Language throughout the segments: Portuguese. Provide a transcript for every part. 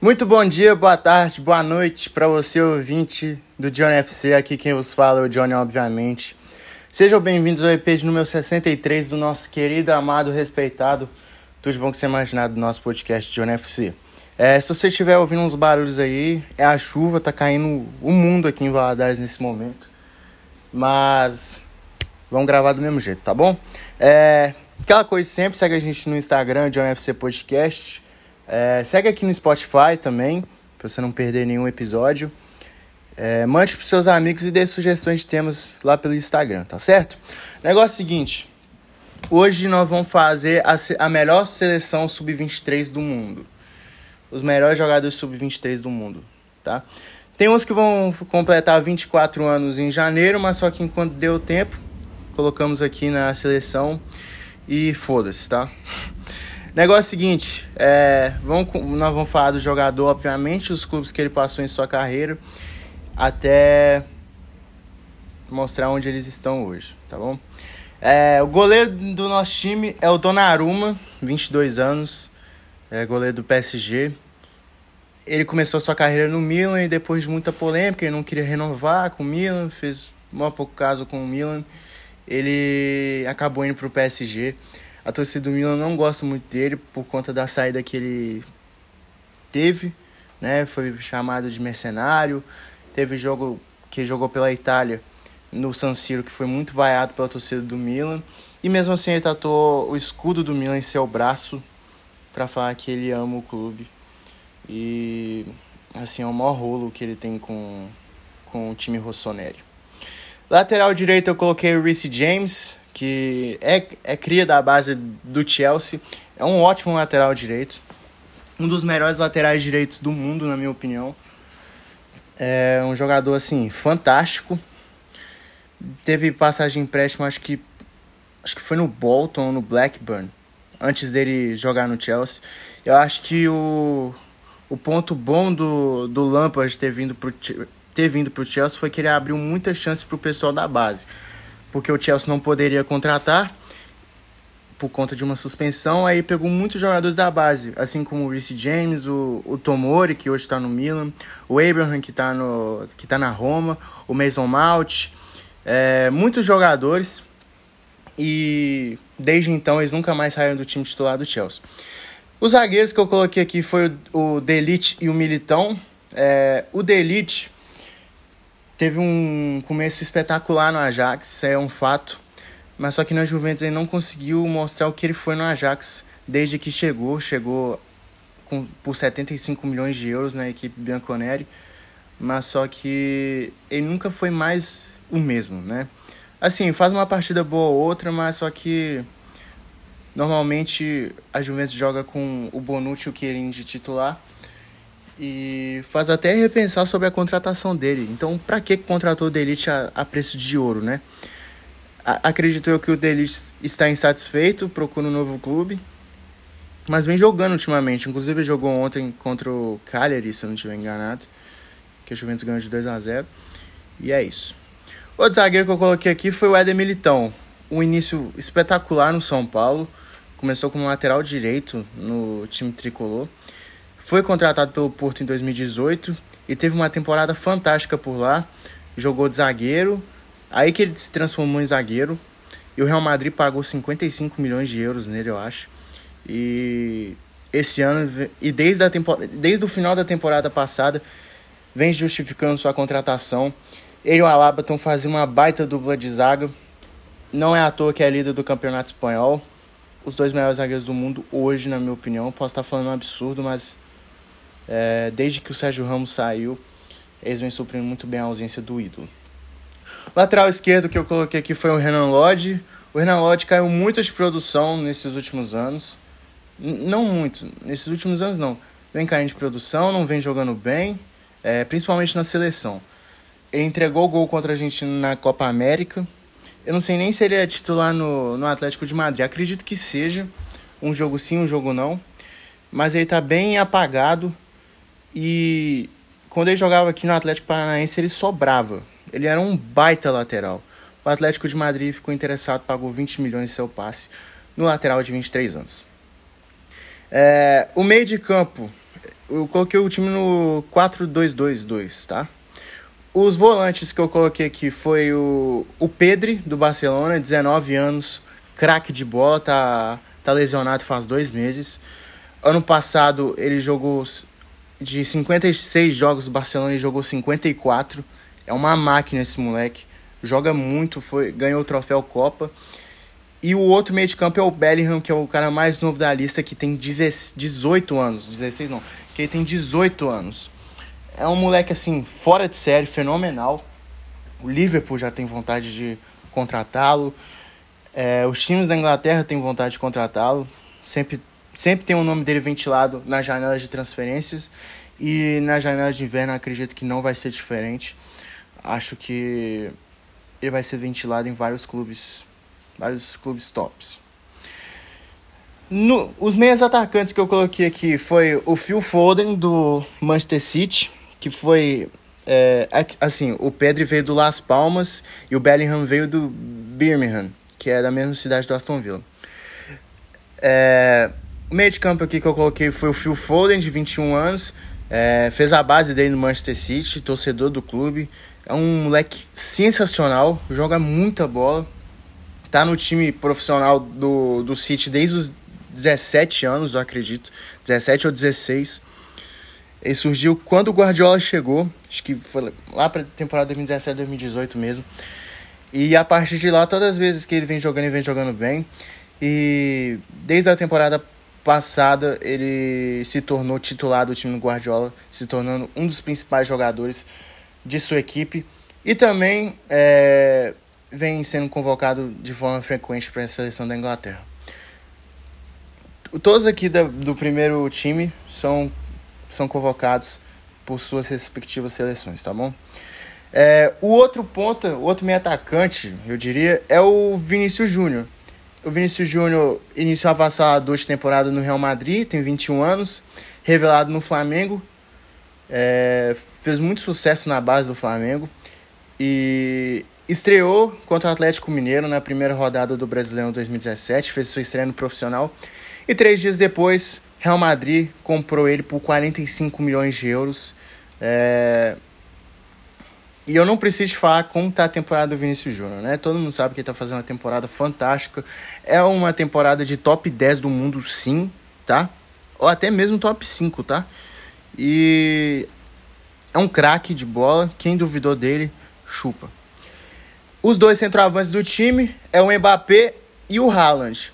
Muito bom dia, boa tarde, boa noite para você, ouvinte do Johnny FC. Aqui quem vos fala é o Johnny, obviamente. Sejam bem-vindos ao EP de número 63 do nosso querido, amado, respeitado, tudo de bom que você imaginar do nosso podcast Johnny FC. É, se você estiver ouvindo uns barulhos aí, é a chuva, tá caindo o mundo aqui em Valadares nesse momento. Mas vamos gravar do mesmo jeito, tá bom? É, aquela coisa sempre, segue a gente no Instagram, Johnny FC Podcast. É, segue aqui no Spotify também, pra você não perder nenhum episódio. É, mande pros seus amigos e dê sugestões de temas lá pelo Instagram, tá certo? Negócio seguinte. Hoje nós vamos fazer a, a melhor seleção sub-23 do mundo. Os melhores jogadores sub-23 do mundo, tá? Tem uns que vão completar 24 anos em janeiro, mas só que enquanto deu tempo, colocamos aqui na seleção e foda-se, tá? Negócio seguinte, é, vamos, nós vamos falar do jogador, obviamente, os clubes que ele passou em sua carreira, até mostrar onde eles estão hoje, tá bom? É, o goleiro do nosso time é o Donnarumma, 22 anos, é goleiro do PSG. Ele começou sua carreira no Milan e depois de muita polêmica, ele não queria renovar com o Milan, fez um pouco caso com o Milan, ele acabou indo para o PSG. A torcida do Milan não gosta muito dele por conta da saída que ele teve, né? Foi chamado de mercenário. Teve jogo que jogou pela Itália no San Siro que foi muito vaiado pela torcida do Milan. E mesmo assim ele tatuou o escudo do Milan em seu braço para falar que ele ama o clube. E assim, é o maior rolo que ele tem com, com o time rossoneri. Lateral direito eu coloquei o Reece James, que é, é cria da base do Chelsea. É um ótimo lateral direito. Um dos melhores laterais direitos do mundo, na minha opinião. É um jogador, assim, fantástico. Teve passagem empréstimo, acho que, acho que foi no Bolton ou no Blackburn. Antes dele jogar no Chelsea. Eu acho que o, o ponto bom do, do Lampard ter vindo pro, ter vindo Chelsea foi que ele abriu muita chance pro pessoal da base porque o Chelsea não poderia contratar por conta de uma suspensão, aí pegou muitos jogadores da base, assim como o Reece James, o, o Tomori, que hoje está no Milan, o Abraham, que está tá na Roma, o Mason Mount, é, muitos jogadores, e desde então eles nunca mais saíram do time titular do Chelsea. Os zagueiros que eu coloquei aqui foi o, o Delite e o Militão. É, o Delite Teve um começo espetacular no Ajax, isso é um fato. Mas só que na Juventus ele não conseguiu mostrar o que ele foi no Ajax desde que chegou. Chegou com, por 75 milhões de euros na equipe Bianconeri. Mas só que ele nunca foi mais o mesmo, né? Assim, faz uma partida boa ou outra, mas só que normalmente a Juventus joga com o Bonucci o Chiellini de titular e faz até repensar sobre a contratação dele. Então, para que contratou o Delite a, a, preço de ouro, né? A, acredito eu que o Delite está insatisfeito, procura um novo clube, mas vem jogando ultimamente. Inclusive, jogou ontem contra o Cagliari, se eu não estiver enganado, que a Juventus ganhou de 2 a 0 E é isso. Outro zagueiro que eu coloquei aqui foi o Éder Militão. Um início espetacular no São Paulo. Começou como lateral direito no time tricolor foi contratado pelo Porto em 2018 e teve uma temporada fantástica por lá. Jogou de zagueiro, aí que ele se transformou em zagueiro. E o Real Madrid pagou 55 milhões de euros nele, eu acho. E esse ano, e desde, a temporada, desde o final da temporada passada, vem justificando sua contratação. Ele e o Alaba estão fazendo uma baita dupla de zaga. Não é à toa que é líder do campeonato espanhol. Os dois melhores zagueiros do mundo hoje, na minha opinião. Posso estar falando um absurdo, mas é, desde que o Sérgio Ramos saiu, eles vêm suprindo muito bem a ausência do ídolo. Lateral esquerdo que eu coloquei aqui foi o Renan Lodge. O Renan Lodge caiu muito de produção nesses últimos anos. N não muito, nesses últimos anos não. Vem caindo de produção, não vem jogando bem, é, principalmente na seleção. Ele entregou o gol contra a Argentina na Copa América. Eu não sei nem se ele é titular no, no Atlético de Madrid. Acredito que seja. Um jogo sim, um jogo não. Mas ele está bem apagado. E quando ele jogava aqui no Atlético Paranaense, ele sobrava. Ele era um baita lateral. O Atlético de Madrid ficou interessado, pagou 20 milhões de seu passe no lateral de 23 anos. É, o meio de campo, eu coloquei o time no 4-2-2-2, tá? Os volantes que eu coloquei aqui foi o, o Pedri, do Barcelona, 19 anos, craque de bola, tá, tá lesionado faz dois meses. Ano passado ele jogou de 56 jogos do Barcelona, jogou 54. É uma máquina esse moleque. Joga muito, foi, ganhou o troféu Copa. E o outro meio de campo é o Bellingham, que é o cara mais novo da lista, que tem 18 anos. 16 não, que ele tem 18 anos. É um moleque assim, fora de série, fenomenal. O Liverpool já tem vontade de contratá-lo. É, os times da Inglaterra têm vontade de contratá-lo. Sempre, sempre tem o nome dele ventilado nas janelas de transferências. E na janela de inverno acredito que não vai ser diferente. Acho que ele vai ser ventilado em vários clubes vários clubes tops. No, os meias atacantes que eu coloquei aqui foi o Phil Foden do Manchester City, que foi é, assim, o Pedro veio do Las Palmas e o Bellingham veio do Birmingham, que é da mesma cidade do Aston Villa. É, o meio de campo aqui que eu coloquei foi o Phil Foden, de 21 anos, é, fez a base dele no Manchester City, torcedor do clube, é um moleque sensacional, joga muita bola, tá no time profissional do, do City desde os 17 anos, eu acredito. 17 ou 16. Ele surgiu quando o Guardiola chegou, acho que foi lá para temporada 2017, 2018 mesmo. E a partir de lá, todas as vezes que ele vem jogando, ele vem jogando bem. E desde a temporada passada, ele se tornou titular do time do Guardiola, se tornando um dos principais jogadores de sua equipe. E também é, vem sendo convocado de forma frequente para a seleção da Inglaterra. Todos aqui da, do primeiro time são, são convocados por suas respectivas seleções, tá bom? É, o outro ponta, o outro meio atacante, eu diria, é o Vinícius Júnior. O Vinícius Júnior iniciou avassalador de temporada no Real Madrid, tem 21 anos, revelado no Flamengo, é, fez muito sucesso na base do Flamengo e Estreou contra o Atlético Mineiro na primeira rodada do Brasileirão 2017, fez sua estreia no profissional. E três dias depois, Real Madrid comprou ele por 45 milhões de euros. É... E eu não preciso falar como está a temporada do Vinícius Júnior, né? Todo mundo sabe que ele está fazendo uma temporada fantástica. É uma temporada de top 10 do mundo, sim, tá? Ou até mesmo top 5, tá? E é um craque de bola. Quem duvidou dele, chupa. Os dois centroavantes do time é o Mbappé e o Haaland.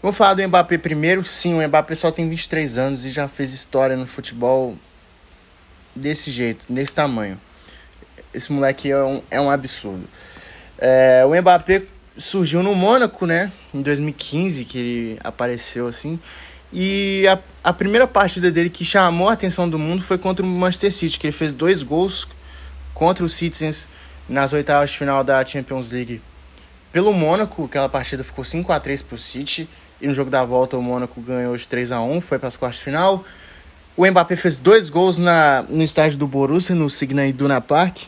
Vou falar do Mbappé primeiro. Sim, o Mbappé só tem 23 anos e já fez história no futebol desse jeito, desse tamanho. Esse moleque é um, é um absurdo. É, o Mbappé surgiu no Mônaco, né? Em 2015 que ele apareceu assim. E a, a primeira partida dele que chamou a atenção do mundo foi contra o Manchester City, que ele fez dois gols contra os Citizens nas oitavas de final da Champions League pelo Mônaco. Aquela partida ficou 5 a 3 para o City. E no jogo da volta o Mônaco ganhou de 3 a 1 foi para as quartas de final. O Mbappé fez dois gols na, no estádio do Borussia, no Signal Iduna Park.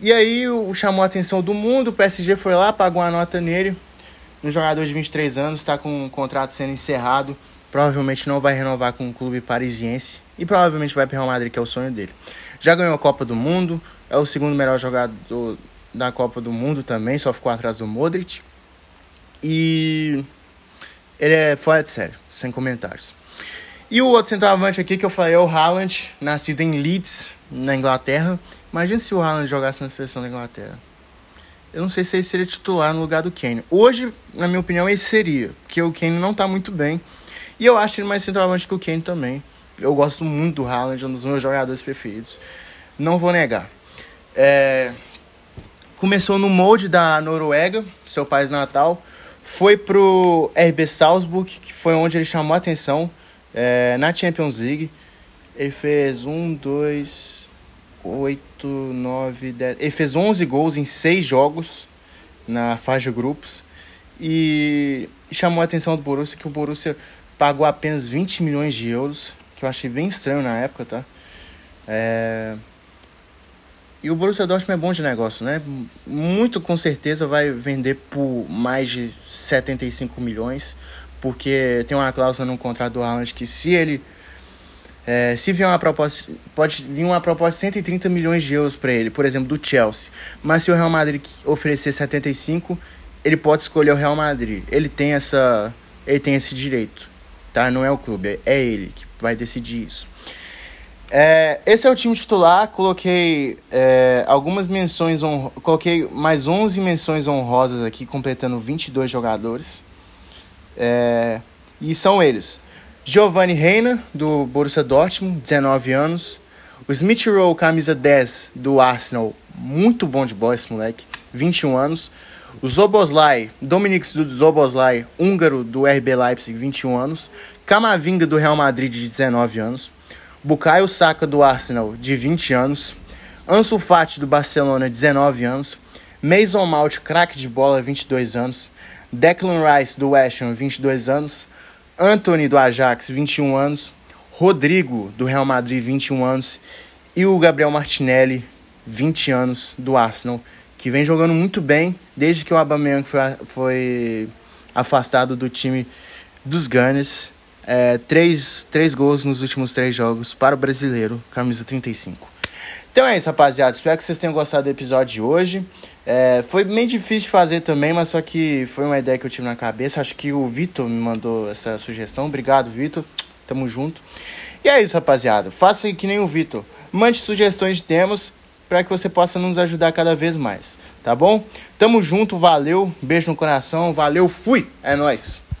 E aí o, chamou a atenção do mundo, o PSG foi lá, pagou uma nota nele. Um jogador de 23 anos, está com o contrato sendo encerrado. Provavelmente não vai renovar com o clube parisiense. E provavelmente vai para o Real Madrid, que é o sonho dele. Já ganhou a Copa do Mundo, é o segundo melhor jogador da Copa do Mundo também, só ficou atrás do Modric. E ele é fora de sério, sem comentários. E o outro centroavante aqui que eu falei é o Haaland, nascido em Leeds, na Inglaterra. Imagina se o Haaland jogasse na seleção da Inglaterra. Eu não sei se ele seria titular no lugar do Kane. Hoje, na minha opinião, ele seria, porque o Kane não está muito bem. E eu acho ele mais centroavante que o Kane também. Eu gosto muito do Haaland, um dos meus jogadores preferidos. Não vou negar. É, começou no molde da Noruega, seu país natal, foi pro RB Salzburg, que foi onde ele chamou a atenção é, na Champions League. Ele fez um, dois, oito, nove, dez. Ele fez 11 gols em seis jogos na fase de grupos e chamou a atenção do Borussia que o Borussia pagou apenas 20 milhões de euros, que eu achei bem estranho na época, tá? É, e o Borussia Dortmund é bom de negócio, né? Muito com certeza vai vender por mais de 75 milhões, porque tem uma cláusula no contrato do Haaland que se ele É, se vier uma proposta, pode vir uma proposta de 130 milhões de euros para ele, por exemplo, do Chelsea. Mas se o Real Madrid oferecer 75, ele pode escolher o Real Madrid. Ele tem essa, ele tem esse direito, tá? Não é o clube, é ele que vai decidir isso. É, esse é o time titular. Coloquei é, algumas menções, coloquei mais 11 menções honrosas aqui, completando 22 jogadores. É, e são eles: Giovanni Reina, do Borussia Dortmund, 19 anos. O Smith Rowe, camisa 10 do Arsenal, muito bom de bola esse moleque, 21 anos. O Zoboslai, Dominic Zoboslai, húngaro do RB Leipzig, 21 anos. Camavinga do Real Madrid, de 19 anos. Bukayo Saka do Arsenal, de 20 anos. Ansu Fati do Barcelona, 19 anos. Mason Mount, craque de bola, 22 anos. Declan Rice do West Ham, 22 anos. Anthony do Ajax, 21 anos, Rodrigo do Real Madrid, 21 anos, e o Gabriel Martinelli, 20 anos, do Arsenal, que vem jogando muito bem desde que o Aubameyang foi, foi afastado do time dos Gunners. É, três, três gols nos últimos três jogos para o brasileiro, camisa 35. Então é isso, rapaziada. Espero que vocês tenham gostado do episódio de hoje. É, foi meio difícil de fazer também, mas só que foi uma ideia que eu tive na cabeça. Acho que o Vitor me mandou essa sugestão. Obrigado, Vitor. Tamo junto. E é isso, rapaziada. Faça que nem o Vitor. Mande sugestões de temas para que você possa nos ajudar cada vez mais. Tá bom? Tamo junto, valeu. Beijo no coração. Valeu, fui. É nóis.